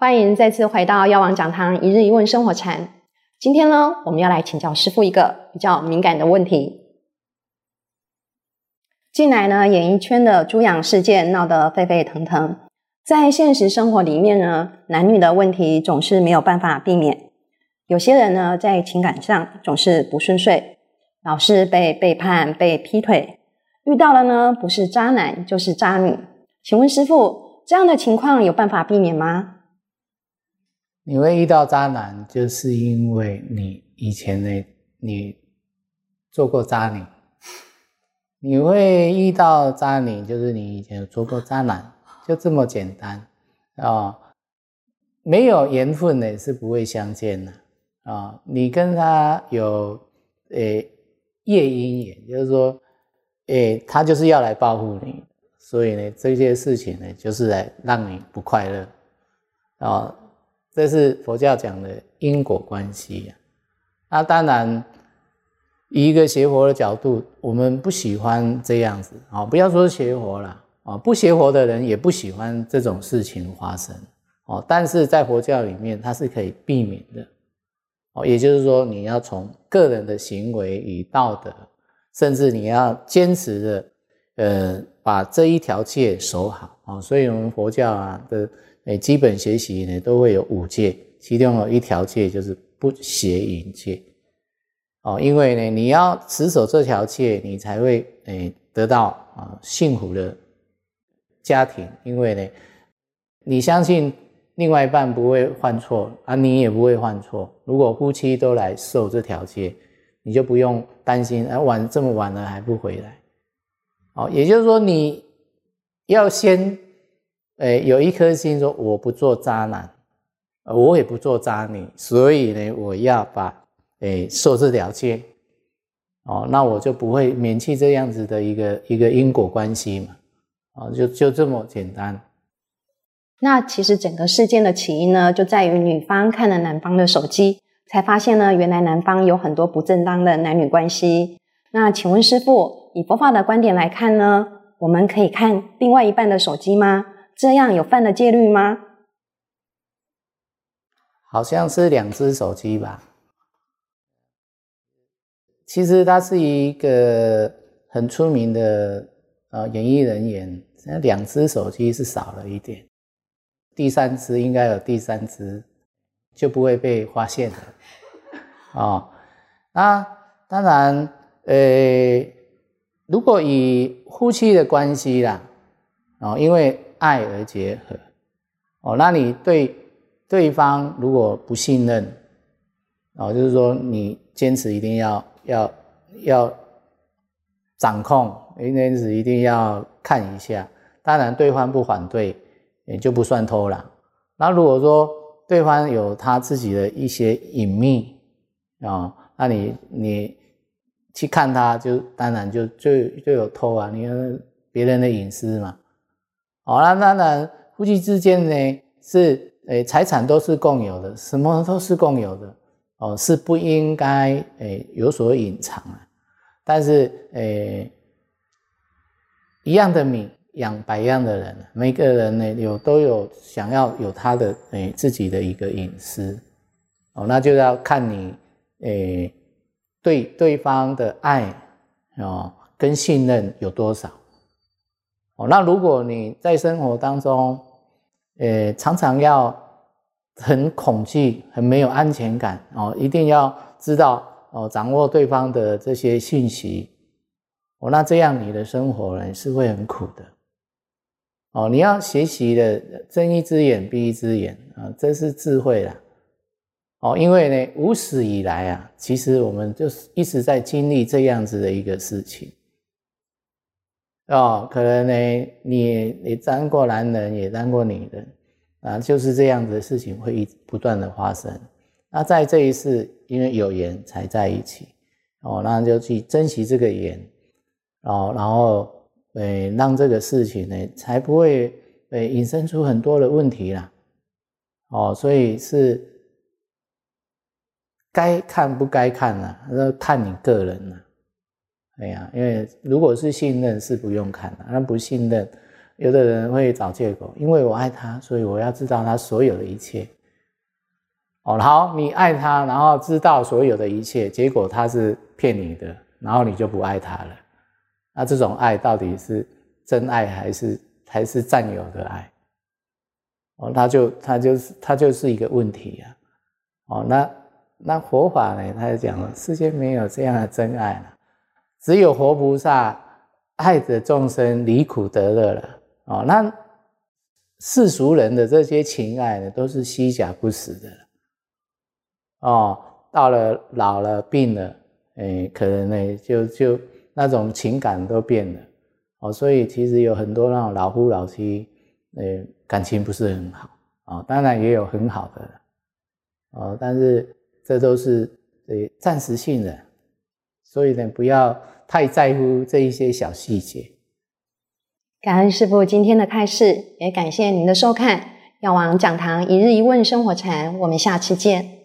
欢迎再次回到药王讲堂一日一问生活禅。今天呢，我们要来请教师傅一个比较敏感的问题。近来呢，演艺圈的猪养事件闹得沸沸腾腾，在现实生活里面呢，男女的问题总是没有办法避免。有些人呢，在情感上总是不顺遂，老是被背叛、被劈腿，遇到了呢，不是渣男就是渣女。请问师傅，这样的情况有办法避免吗？你会遇到渣男，就是因为你以前呢，你做过渣女；你会遇到渣女，就是你以前有做过渣男，就这么简单啊！没有缘分呢，是不会相见的啊！你跟他有诶夜姻缘，就是说，诶，他就是要来报复你，所以呢，这些事情呢，就是来让你不快乐啊。这是佛教讲的因果关系呀。那当然，以一个邪佛的角度，我们不喜欢这样子啊。不要说邪佛了啊，不邪佛的人也不喜欢这种事情发生哦。但是在佛教里面，它是可以避免的哦。也就是说，你要从个人的行为与道德，甚至你要坚持的，呃，把这一条戒守好啊。所以我们佛教啊的。诶，基本学习呢都会有五戒，其中有一条戒就是不邪淫戒哦。因为呢，你要持守这条戒，你才会诶得到啊幸福的家庭。因为呢，你相信另外一半不会犯错啊，你也不会犯错。如果夫妻都来受这条戒，你就不用担心啊晚这么晚了还不回来哦。也就是说，你要先。哎，有一颗心说我不做渣男，我也不做渣女，所以呢，我要把哎受这条件，哦，那我就不会免弃这样子的一个一个因果关系嘛，啊，就就这么简单。那其实整个事件的起因呢，就在于女方看了男方的手机，才发现呢，原来男方有很多不正当的男女关系。那请问师傅，以佛法的观点来看呢，我们可以看另外一半的手机吗？这样有犯了戒律吗？好像是两只手机吧。其实他是一个很出名的呃演艺人员，那两只手机是少了一点，第三只应该有第三只，就不会被发现了。哦，那当然，呃，如果以夫妻的关系啦，哦，因为。爱而结合，哦，那你对对方如果不信任，哦，就是说你坚持一定要要要掌控，坚持一定要看一下，当然对方不反对，也就不算偷懒。那如果说对方有他自己的一些隐秘啊，那你你去看他，就当然就就就有偷啊，你看别人的隐私嘛。好那当然，夫妻之间呢是诶财产都是共有的，什么都是共有的哦，是不应该诶有所隐藏啊。但是诶一样的米养百样的人，每个人呢有都有想要有他的诶自己的一个隐私哦，那就要看你诶对对方的爱哦跟信任有多少。哦，那如果你在生活当中，呃，常常要很恐惧、很没有安全感哦，一定要知道哦，掌握对方的这些信息哦，那这样你的生活呢是会很苦的哦。你要学习的睁一只眼闭一只眼啊，这是智慧啦哦。因为呢，无始以来啊，其实我们就是一直在经历这样子的一个事情。哦，可能呢，你你当过男人，也当过女人，啊，就是这样子的事情会一不断的发生。那在这一世，因为有缘才在一起，哦，那就去珍惜这个缘，哦，然后，呃，让这个事情呢，才不会，呃，引申出很多的问题啦。哦，所以是该看不该看呢，那看你个人了。哎呀，因为如果是信任是不用看的，那不信任，有的人会找借口，因为我爱他，所以我要知道他所有的一切。哦，好，你爱他，然后知道所有的一切，结果他是骗你的，然后你就不爱他了。那这种爱到底是真爱还是还是占有的爱？哦，他就他就是他就是一个问题啊。哦，那那佛法呢？他就讲了，世间没有这样的真爱了，只有活菩萨爱着众生离苦得乐了。哦，那世俗人的这些情爱呢，都是虚假不实的。哦，到了老了病了，哎，可能呢就就那种情感都变了。哦，所以其实有很多那种老夫老妻，呃，感情不是很好。啊，当然也有很好的。哦，但是这都是呃暂时性的，所以呢，不要太在乎这一些小细节。感恩师父今天的开示，也感谢您的收看。药王讲堂一日一问生活禅，我们下期见。